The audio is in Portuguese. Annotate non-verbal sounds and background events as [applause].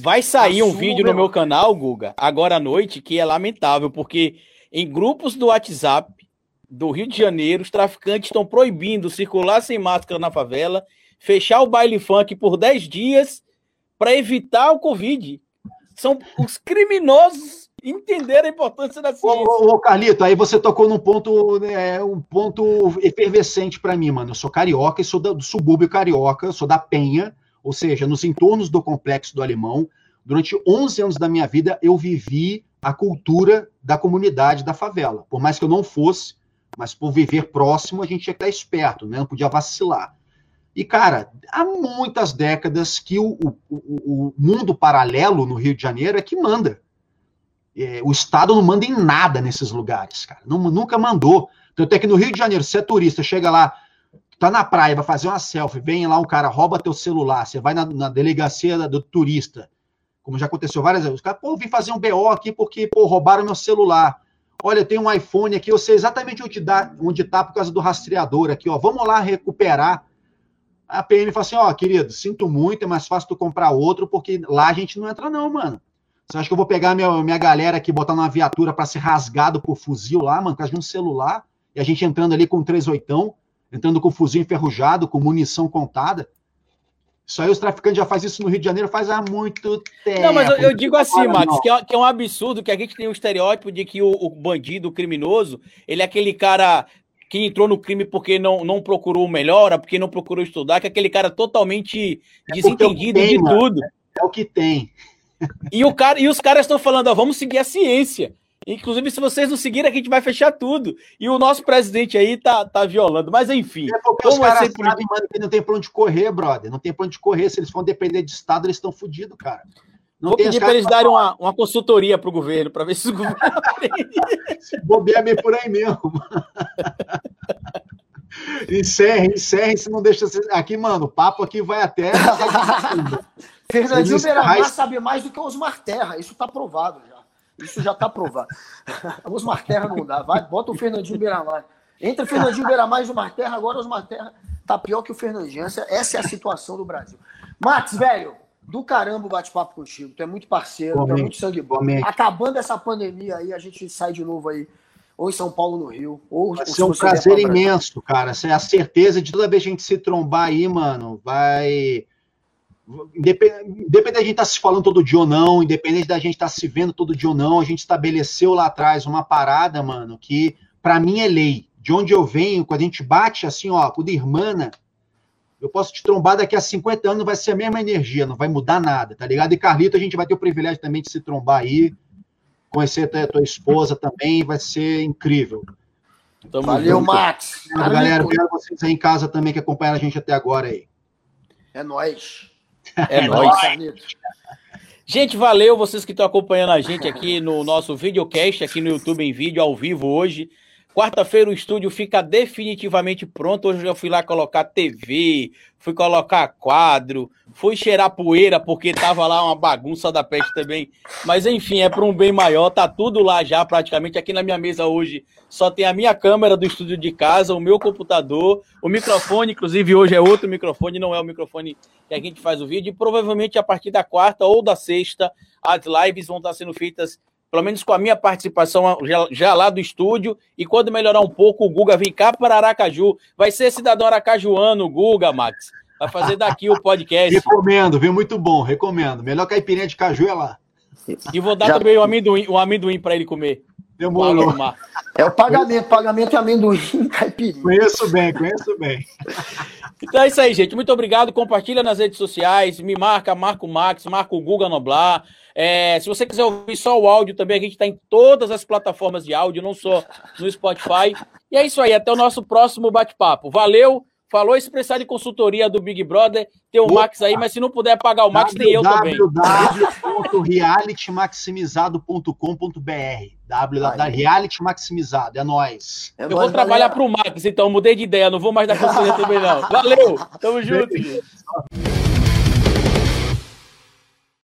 Vai sair um vídeo no meu canal, Guga, agora à noite, que é lamentável, porque em grupos do WhatsApp do Rio de Janeiro, os traficantes estão proibindo circular sem máscara na favela, fechar o baile funk por 10 dias para evitar o Covid. São os criminosos entenderam a importância da ciência. Ô, ô, ô Carlito, aí você tocou num ponto, né, um ponto efervescente para mim, mano. Eu sou carioca e sou do subúrbio carioca, sou da Penha, ou seja, nos entornos do complexo do Alemão. Durante 11 anos da minha vida, eu vivi a cultura da comunidade da favela. Por mais que eu não fosse, mas por viver próximo, a gente tinha que estar esperto, né? não podia vacilar. E, cara, há muitas décadas que o, o, o mundo paralelo no Rio de Janeiro é que manda. É, o Estado não manda em nada nesses lugares, cara. Não, nunca mandou. Tanto é que no Rio de Janeiro, se é turista, chega lá, tá na praia, vai fazer uma selfie, vem lá um cara, rouba teu celular, você vai na, na delegacia do turista, como já aconteceu várias vezes, os caras, pô, vim fazer um BO aqui porque, pô, roubaram meu celular. Olha, tem um iPhone aqui, eu sei exatamente onde, dá, onde tá por causa do rastreador aqui, ó. Vamos lá recuperar. A PM fala assim, ó, querido, sinto muito, é mais fácil tu comprar outro, porque lá a gente não entra não, mano. Você acha que eu vou pegar minha, minha galera aqui, botar numa viatura para ser rasgado por fuzil lá, mano, por causa de um celular, e a gente entrando ali com um 38, entrando com fuzil enferrujado, com munição contada? Isso aí os traficantes já fazem isso no Rio de Janeiro faz há muito tempo. Não, mas eu, eu digo assim, Max, que é, que é, um absurdo que a gente tem um estereótipo de que o, o, bandido, o criminoso, ele é aquele cara que entrou no crime porque não, não procurou melhora, porque não procurou estudar, que é aquele cara totalmente é desentendido de tudo. É o que tem. E, o cara, e os caras estão falando, ó, vamos seguir a ciência. Inclusive, se vocês não seguirem, a gente vai fechar tudo. E o nosso presidente aí tá, tá violando. Mas enfim. É porque os caras sempre... sabem, mano, que não tem pra onde correr, brother. Não tem pra onde correr. Se eles for depender de Estado, eles estão fodidos, cara. Não Vou pedir para eles darem uma, uma consultoria para o governo, para ver se o governo [laughs] Se bobear bem por aí mesmo. [laughs] encerre, encerre, se não deixa. Aqui, mano, o papo aqui vai até. [laughs] Fernandinho Beiramar sabe mais do que Osmar Terra, isso está provado já. Isso já está provado. [laughs] Osmar Terra não dá. Vai, bota o Fernandinho Beiramar. Entre o Fernandinho Beiramar e o Osmar Terra, agora o Osmar Terra tá pior que o Fernandinho. Essa, essa é a situação do Brasil. Max, velho, do caramba o bate-papo contigo. Tu é muito parceiro, tu é muito sangue bom. Acabando essa pandemia aí, a gente sai de novo aí, ou em São Paulo, no Rio. Ou, vai ser um prazer imenso, cara. Essa é a certeza de toda vez que a gente se trombar aí, mano, vai independente da gente estar tá se falando todo dia ou não, independente da gente estar tá se vendo todo dia ou não, a gente estabeleceu lá atrás uma parada, mano, que para mim é lei. De onde eu venho, quando a gente bate assim, ó, com irmã, eu posso te trombar daqui a 50 anos, vai ser a mesma energia, não vai mudar nada, tá ligado? E Carlito, a gente vai ter o privilégio também de se trombar aí, conhecer a tua esposa também, vai ser incrível. Tamo Valeu, junto. Max. Galera, obrigado vocês aí em casa também que acompanharam a gente até agora aí. É nóis. É, [laughs] é nóis. Gente, valeu vocês que estão acompanhando a gente aqui no nosso videocast, aqui no YouTube em vídeo, ao vivo hoje. Quarta-feira o estúdio fica definitivamente pronto. Hoje eu fui lá colocar TV, fui colocar quadro, fui cheirar poeira porque tava lá uma bagunça da peste também. Mas enfim, é para um bem maior, tá tudo lá já praticamente. Aqui na minha mesa hoje só tem a minha câmera do estúdio de casa, o meu computador, o microfone, inclusive hoje é outro microfone, não é o microfone que a gente faz o vídeo. E provavelmente a partir da quarta ou da sexta as lives vão estar sendo feitas pelo menos com a minha participação já, já, lá do estúdio. E quando melhorar um pouco, o Guga vem cá para Aracaju. Vai ser cidadão aracajuano, Guga, Max. Vai fazer daqui o podcast. recomendo, viu? Muito bom, recomendo. Melhor caipirinha de caju é lá. E vou dar já... também o amendoim, o amendoim para ele comer. Demorou. É o pagamento, pagamento e amendoim [laughs] caipirinha. Conheço bem, conheço bem. Então é isso aí, gente. Muito obrigado. Compartilha nas redes sociais. Me marca, marca o Max, marca o Guga Noblar. É, se você quiser ouvir só o áudio também, a gente está em todas as plataformas de áudio, não só no Spotify. E é isso aí. Até o nosso próximo bate-papo. Valeu. Falou se precisar de consultoria do Big Brother, tem o Opa. Max aí, mas se não puder pagar o Max, tem eu também. www.realitymaximizado.com.br www.reality maximizado, é nóis. É eu vou trabalhar para o Max, então mudei de ideia, não vou mais dar consultoria também não. Valeu, tamo junto.